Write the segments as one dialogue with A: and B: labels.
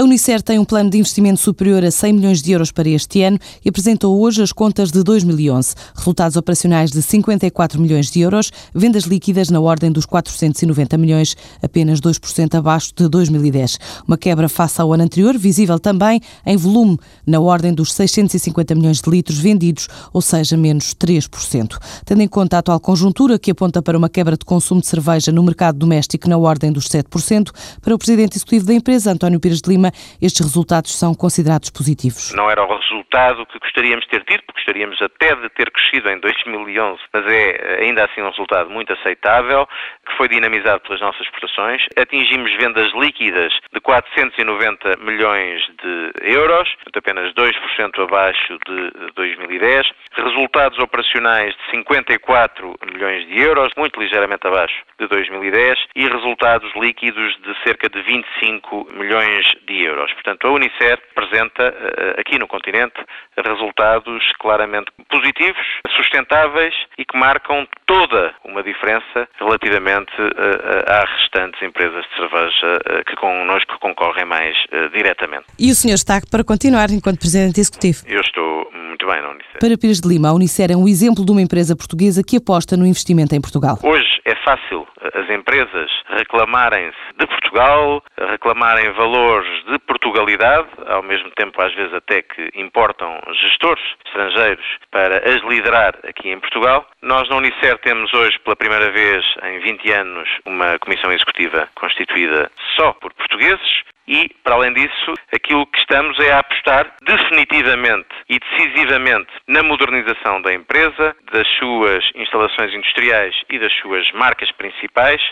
A: A Unicer tem um plano de investimento superior a 100 milhões de euros para este ano e apresentou hoje as contas de 2011. Resultados operacionais de 54 milhões de euros, vendas líquidas na ordem dos 490 milhões, apenas 2% abaixo de 2010. Uma quebra face ao ano anterior, visível também em volume, na ordem dos 650 milhões de litros vendidos, ou seja, menos 3%. Tendo em conta a atual conjuntura, que aponta para uma quebra de consumo de cerveja no mercado doméstico na ordem dos 7%, para o presidente executivo da empresa, António Pires de Lima, Estes resultados são considerados positivos?
B: Não era o resultado que gostaríamos de ter tido, porque gostaríamos até de ter crescido em 2011, mas é ainda assim um resultado muito aceitável, que foi dinamizado pelas nossas exportações. Atingimos vendas líquidas de 490 milhões de euros, apenas 2% abaixo de 2010. Resultados operacionais de 54 milhões de euros, muito ligeiramente abaixo de 2010, e resultados líquidos de cerca de 25 milhões de euros. Portanto, a Unicer apresenta eh, aqui no continente resultados claramente positivos, sustentáveis e que marcam toda uma diferença relativamente eh, às restantes empresas de cerveja eh, que connosco concorrem mais diretamente.
A: E o senhor está para continuar enquanto Presidente Executivo?
B: Eu estou muito bem na Unicer.
A: Para Pires de Lima, a Unicer é um exemplo de uma empresa portuguesa que aposta no investimento em Portugal.
B: Hoje fácil as empresas reclamarem-se de Portugal, reclamarem valores de Portugalidade, ao mesmo tempo às vezes até que importam gestores estrangeiros para as liderar aqui em Portugal. Nós na Unicer temos hoje pela primeira vez em 20 anos uma comissão executiva constituída só por portugueses e, para além disso, aquilo que estamos é a apostar definitivamente e decisivamente na modernização da empresa, das suas instalações industriais e das suas marcas principais,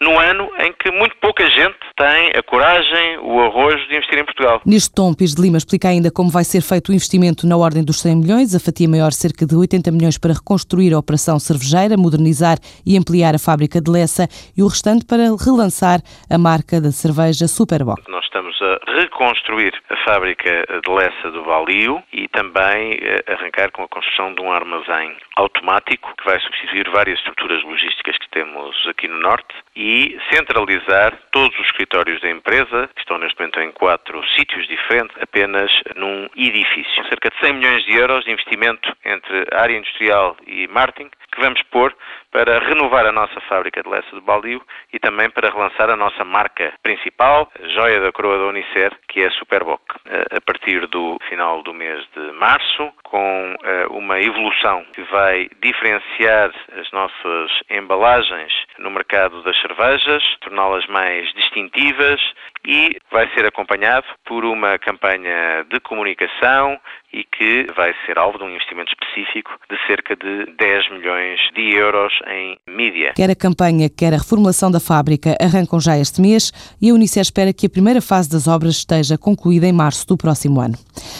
B: no ano em que muito pouca gente tem a coragem, o arrojo de investir em Portugal.
A: Neste tom, Pires de Lima explica ainda como vai ser feito o investimento na ordem dos 100 milhões, a fatia maior cerca de 80 milhões para reconstruir a operação cervejeira, modernizar e ampliar a fábrica de Lessa e o restante para relançar a marca da cerveja Superboc.
B: Nós estamos a reconstruir a fábrica de Lessa do Valio e também eh, arrancar com a construção de um armazém automático que vai substituir várias estruturas logísticas que temos aqui no Norte e centralizar todos os escritórios da empresa, que estão neste momento em quatro sítios diferentes, apenas num edifício. Cerca de 100 milhões de euros de investimento entre área industrial e marketing que vamos pôr para renovar a nossa fábrica de Lessa do Baldio e também para relançar a nossa marca principal, joia da coroa da Unicer, que é a Superboc. A partir do final do mês de março, com eh, uma evolução que vai diferenciar as nossas embalagens no mercado das cervejas, torná-las mais distintivas e vai ser acompanhado por uma campanha de comunicação e que vai ser alvo de um investimento específico de cerca de 10 milhões de euros em mídia.
A: Quer a campanha, quer a reformulação da fábrica arrancam já este mês e a Unicef espera que a primeira fase das obras esteja concluída em março do próximo ano.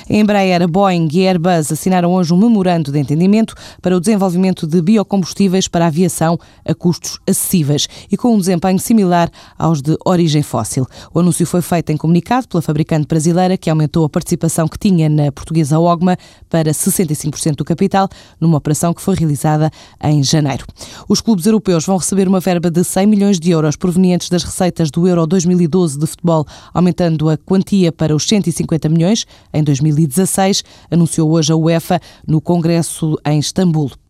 A: A Embraer, Boeing e Airbus assinaram hoje um memorando de entendimento para o desenvolvimento de biocombustíveis para a aviação a custos acessíveis e com um desempenho similar aos de origem fóssil. O anúncio foi feito em comunicado pela fabricante brasileira que aumentou a participação que tinha na portuguesa Ogma para 65% do capital, numa operação que foi realizada em janeiro. Os clubes europeus vão receber uma verba de 100 milhões de euros provenientes das receitas do Euro 2012 de futebol, aumentando a quantia para os 150 milhões em 2016, anunciou hoje a UEFA no Congresso em Istambul.